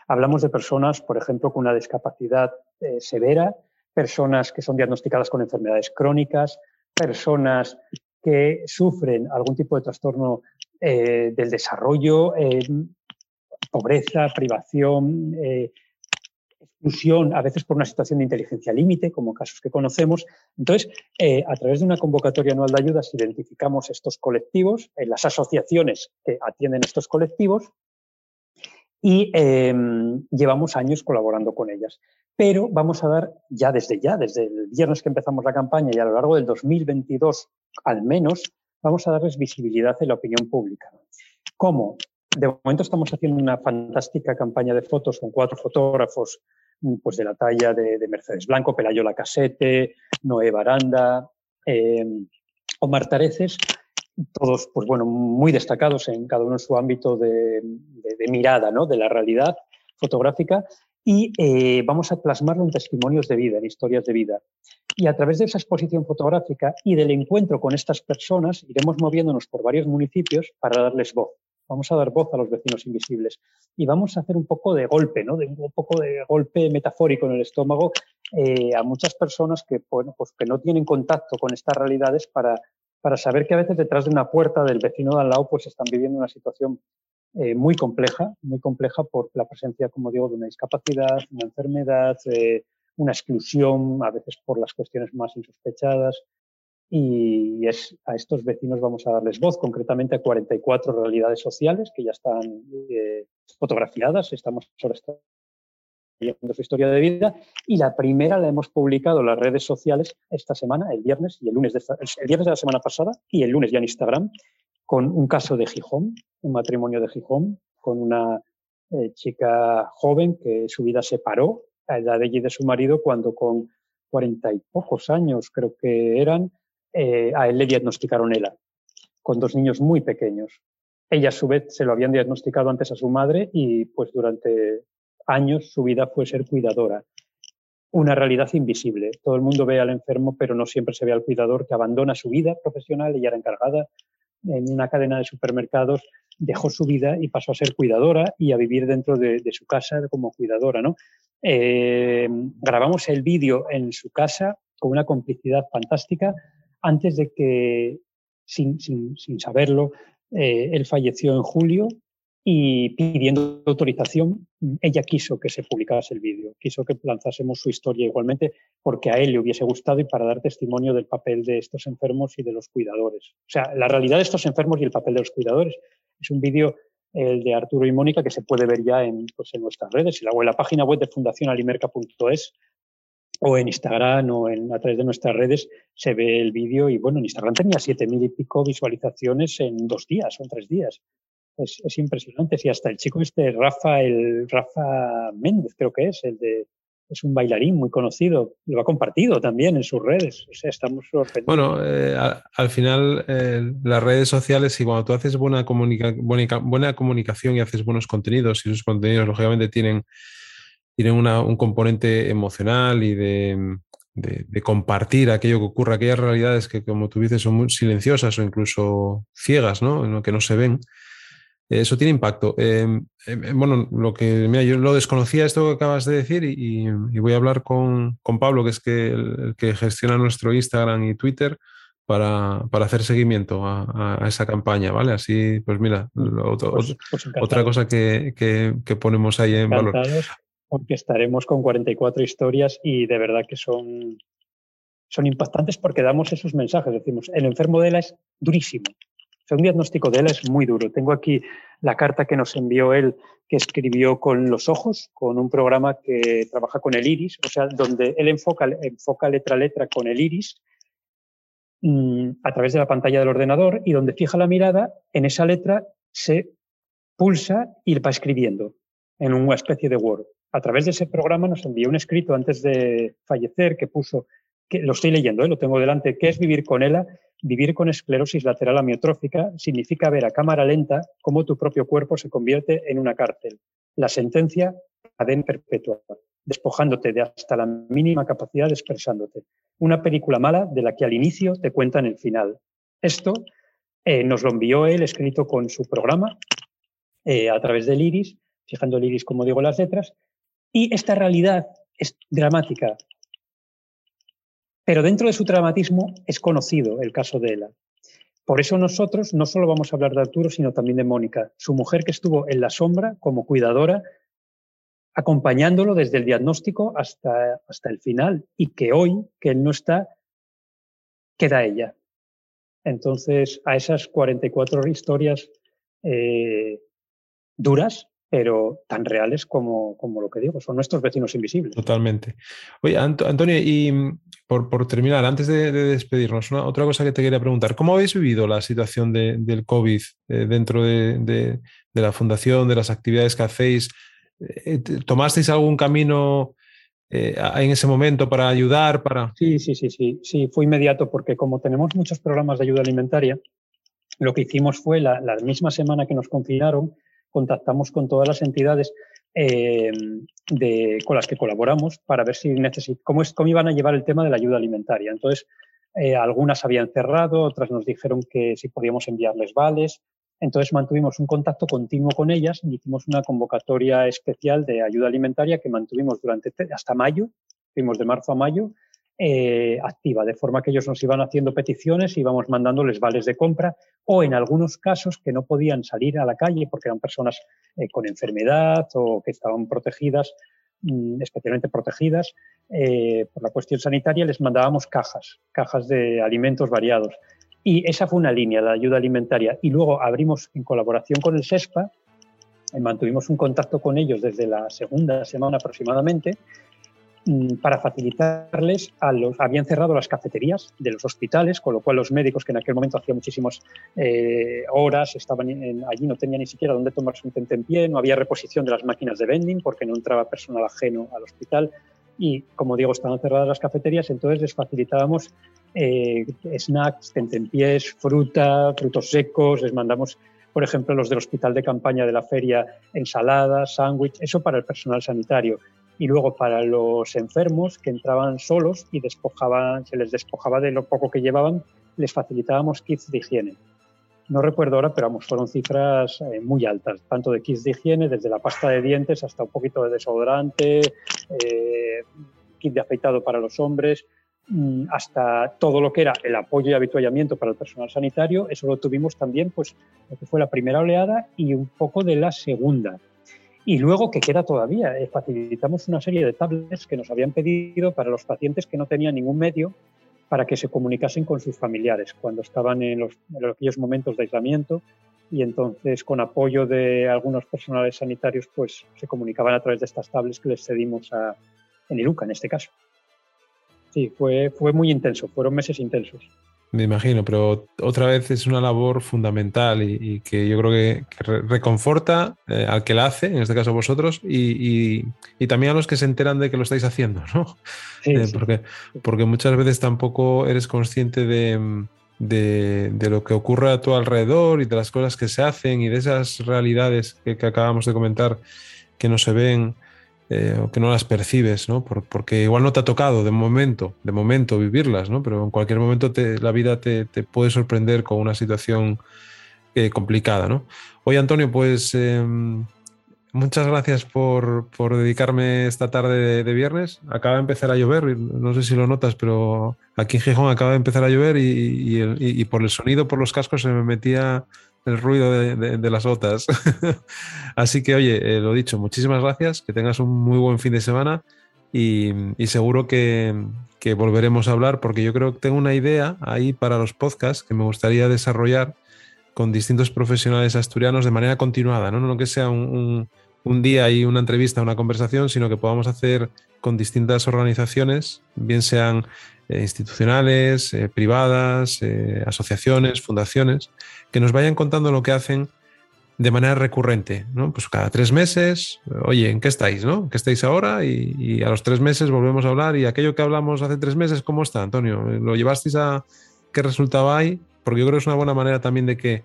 Hablamos de personas, por ejemplo, con una discapacidad eh, severa, personas que son diagnosticadas con enfermedades crónicas, personas que sufren algún tipo de trastorno eh, del desarrollo, eh, pobreza, privación, eh, exclusión, a veces por una situación de inteligencia límite, como casos que conocemos. Entonces, a través de una convocatoria anual de ayudas identificamos estos colectivos, las asociaciones que atienden estos colectivos y em, llevamos años colaborando con ellas. Pero vamos a dar ya desde ya, desde el viernes que empezamos la campaña y a lo largo del 2022 al menos, vamos a darles visibilidad en la opinión pública. ¿Cómo? De momento estamos haciendo una fantástica campaña de fotos con cuatro fotógrafos mm, pues de la talla de, Mercedes Blanco, Pelayo Lacasete, Noé Baranda, eh, Omar Tareces, todos pues bueno, muy destacados en cada uno en su ámbito de, mirada ¿no? de la realidad fotográfica y eh, vamos a plasmarlo en testimonios de vida, en historias de vida. Y a través de esa exposición fotográfica y del encuentro con estas personas, iremos moviéndonos por varios municipios para darles voz. Vamos a dar voz a los vecinos invisibles y vamos a hacer un poco de golpe, ¿no? de un poco de golpe metafórico en el estómago eh, a muchas personas que, bueno, pues que no tienen contacto con estas realidades para, para saber que a veces detrás de una puerta del vecino de al lado pues están viviendo una situación eh, muy compleja, muy compleja por la presencia, como digo, de una discapacidad, una enfermedad, eh, una exclusión, a veces por las cuestiones más insospechadas. Y es, a estos vecinos vamos a darles voz, concretamente a 44 realidades sociales que ya están eh, fotografiadas. Estamos viendo su historia de vida. Y la primera la hemos publicado en las redes sociales esta semana, el viernes y el lunes de el viernes de la semana pasada y el lunes ya en Instagram, con un caso de Gijón, un matrimonio de Gijón, con una eh, chica joven que su vida se paró a edad de y de su marido cuando con cuarenta y pocos años, creo que eran, eh, a él le diagnosticaron ELA, con dos niños muy pequeños. Ella a su vez se lo habían diagnosticado antes a su madre y pues durante años su vida fue ser cuidadora. una realidad invisible. Todo el mundo ve al enfermo, pero no siempre se ve al cuidador que abandona su vida profesional, ella era encargada en una cadena de supermercados, dejó su vida y pasó a ser cuidadora y a vivir dentro de, su casa como cuidadora. ¿no? Eh, grabamos el vídeo en su casa con una complicidad fantástica antes de que, sin, saberlo, eh, él falleció en julio y pidiendo autorización, ella quiso que se publicase el vídeo, quiso que lanzásemos su historia igualmente porque a él le hubiese gustado y para dar testimonio del papel de estos enfermos y de los cuidadores. O sea, la realidad de estos enfermos y el papel de los cuidadores. Es un vídeo, el de Arturo y Mónica, que se puede ver ya en, pues, nuestras redes, en la, página web de fundacionalimerca.es o en Instagram o en, a través de nuestras redes se ve el vídeo y bueno, en Instagram tenía siete mil y pico visualizaciones en dos días o en tres días es, impresionante. Y hasta el chico este, Rafa, el Rafa Méndez, creo que es, el de es un bailarín muy conocido, lo ha compartido también en sus redes. O sea, estamos sorprendidos. Bueno, eh, al, final eh, las redes sociales, y cuando tú haces buena, buena, comunicación y haces buenos contenidos, y esos contenidos lógicamente tienen, tienen un componente emocional y de, de, compartir aquello que ocurre, aquellas realidades que, como tú dices, son muy silenciosas o incluso ciegas, ¿no? que no se ven. Eso tiene impacto. Em, em, em, bueno, lo que mira, yo lo desconocía esto que acabas de decir y, voy a hablar con, Pablo, que es que el, que gestiona nuestro Instagram y Twitter, para, hacer seguimiento a, esa campaña, ¿vale? Así, pues mira, pues, pues otra cosa que, ponemos ahí en valor. Porque estaremos con 44 historias y de verdad que son, son impactantes porque damos esos mensajes. Decimos, el enfermo de la es durísimo, un diagnóstico de él es muy duro. Tengo aquí la carta que nos envió él, que escribió con los ojos, con un programa que trabaja con el iris, o sea, donde él enfoca, enfoca letra a letra con el iris mm, a través de la pantalla del ordenador y donde fija la mirada, en esa letra se pulsa y va escribiendo en una especie de Word. A través de ese programa nos envió un escrito antes de fallecer que puso, que lo estoy leyendo, ¿eh? lo tengo delante, que es vivir con ella Vivir con esclerosis lateral amiotrófica significa ver a cámara lenta cómo tu propio cuerpo se convierte en una cárcel. La sentencia, cadena perpetua, despojándote de hasta la mínima capacidad de expresándote. Una película mala de la que al inicio te cuentan el final. Esto eh, nos lo envió él escrito con su programa eh, a través del iris, fijando el iris, como digo, las letras. Y esta realidad es dramática, pero dentro de su dramatismo es conocido el caso de Ela. Por eso nosotros no solo vamos a hablar de Arturo, sino también de Mónica, su mujer que estuvo en la sombra como cuidadora, acompañándolo desde el diagnóstico hasta, hasta el final y que hoy, que él no está, queda ella. Entonces, a esas 44 historias eh, duras, pero tan reales como, como, lo que digo, son nuestros vecinos invisibles. Totalmente. Oye, Antonio, y mm, por, por terminar, antes de, despedirnos, una, otra cosa que te quería preguntar, ¿cómo habéis vivido la situación de, del COVID eh, dentro de, de, la fundación, de las actividades que hacéis? Eh, ¿Tomasteis algún camino eh, en ese momento para ayudar? Para... Sí, sí, sí, sí, sí, fue inmediato porque como tenemos muchos programas de ayuda alimentaria, lo que hicimos fue la, la misma semana que nos confinaron, contactamos con todas las entidades eh, con las que colaboramos para ver si necesit cómo, cómo iban a llevar el tema de la ayuda alimentaria. Entonces, eh, algunas habían cerrado, otras nos dijeron que si podíamos enviarles vales. Entonces mantuvimos un contacto continuo con ellas y hicimos una convocatoria especial de ayuda alimentaria que mantuvimos durante hasta mayo, fuimos de marzo a mayo, eh, activa, de forma que ellos nos iban haciendo peticiones, íbamos mandándoles vales de compra o en algunos casos que no podían salir a la calle porque eran personas eh, con enfermedad o que estaban protegidas, mm, especialmente protegidas eh, por la cuestión sanitaria, les mandábamos cajas, cajas de alimentos variados. Y esa fue una línea, la ayuda alimentaria. Y luego abrimos en colaboración con el SESPA, mantuvimos un contacto con ellos desde la segunda semana aproximadamente para facilitarles a los habían cerrado las cafeterías de los hospitales con lo cual los médicos que en aquel momento hacían muchísimas eh, horas estaban allí no tenían ni siquiera dónde tomarse un tente en pie no había reposición de las máquinas de vending porque no entraba personal ajeno al hospital. Y como digo estaban cerradas las cafeterías entonces les facilitábamos eh, snacks tentempiés fruta frutos secos les mandamos por ejemplo, los del hospital de campaña de la feria, ensaladas, sándwich, eso para el personal sanitario y luego para los enfermos que entraban solos y despojaban, se les despojaba de lo poco que llevaban, les facilitábamos kits de higiene. No recuerdo ahora, pero vamos, fueron cifras eh, muy altas, tanto de kits de higiene, desde la pasta de dientes hasta un poquito de desodorante, eh, kit de afeitado para los hombres, mm, hasta todo lo que era el apoyo y habituallamiento para el personal sanitario, eso lo tuvimos también, pues, lo que fue la primera oleada y un poco de la segunda. Y luego, que queda todavía, eh, facilitamos una serie de tablets que nos habían pedido para los pacientes que no tenían ningún medio para que se comunicasen con sus familiares cuando estaban en, los, en aquellos momentos de aislamiento y entonces con apoyo de algunos personales sanitarios pues se comunicaban a través de estas tablets que les cedimos a, en Iruka en este caso. Sí, fue, fue muy intenso, fueron meses intensos. Me imagino, pero otra vez es una labor fundamental y, que yo creo que, reconforta eh, al que la hace, en este caso vosotros, y, también a los que se enteran de que lo estáis haciendo, ¿no? Eh, porque, porque muchas veces tampoco eres consciente de, de, lo que ocurre a tu alrededor y de las cosas que se hacen y de esas realidades que, que acabamos de comentar que no se ven eh, o que no las percibes, ¿no? porque igual no te ha tocado de momento, de momento vivirlas, ¿no? Pero en cualquier momento la vida te, puede sorprender con una situación eh, complicada, ¿no? Oye, Antonio, pues em, muchas gracias por, dedicarme esta tarde de, viernes. Acaba de empezar a llover, no sé si lo notas, pero aquí en Gijón acaba de empezar a llover y por el sonido, por los cascos, se me metía el ruido de, las gotas. [LAUGHS] Así que, oye, eh, lo dicho, muchísimas gracias, que tengas un muy buen fin de semana y, seguro que, volveremos a hablar porque yo creo que tengo una idea ahí para los podcasts que me gustaría desarrollar con distintos profesionales asturianos de manera continuada, no, no que sea un día y una entrevista, una conversación, sino que podamos hacer con distintas organizaciones, bien sean eh, institucionales, eh, privadas, eh, asociaciones, fundaciones, que nos vayan contando lo que hacen de manera recurrente, ¿no? Pues cada tres meses, oye, ¿en qué estáis, no? ¿Qué estáis ahora? Y, a los tres meses volvemos a hablar y aquello que hablamos hace tres meses, ¿cómo está, Antonio? ¿Lo llevasteis a qué resultado hay? Porque yo creo que es una buena manera también de que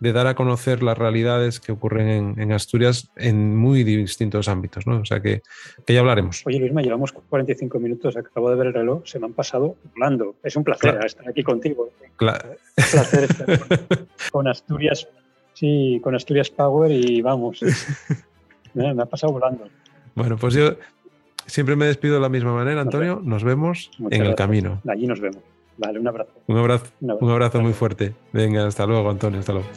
de dar a conocer las realidades que ocurren en, Asturias en muy distintos ámbitos, ¿no? O sea que, ya hablaremos. Oye, Luisma, llevamos 45 minutos, acabo de ver el reloj, se me han pasado volando. Es un placer estar aquí contigo. Claro. Un placer estar [LAUGHS] con, Asturias, sí, con Asturias Power y vamos, [LAUGHS] me, ha pasado volando. Bueno, pues yo siempre me despido de la misma manera, Antonio. Nos vemos, en el camino. Allí nos vemos. Vale, un abrazo. Un abrazo, un abrazo, un abrazo muy fuerte. Venga, hasta luego, Antonio, hasta luego.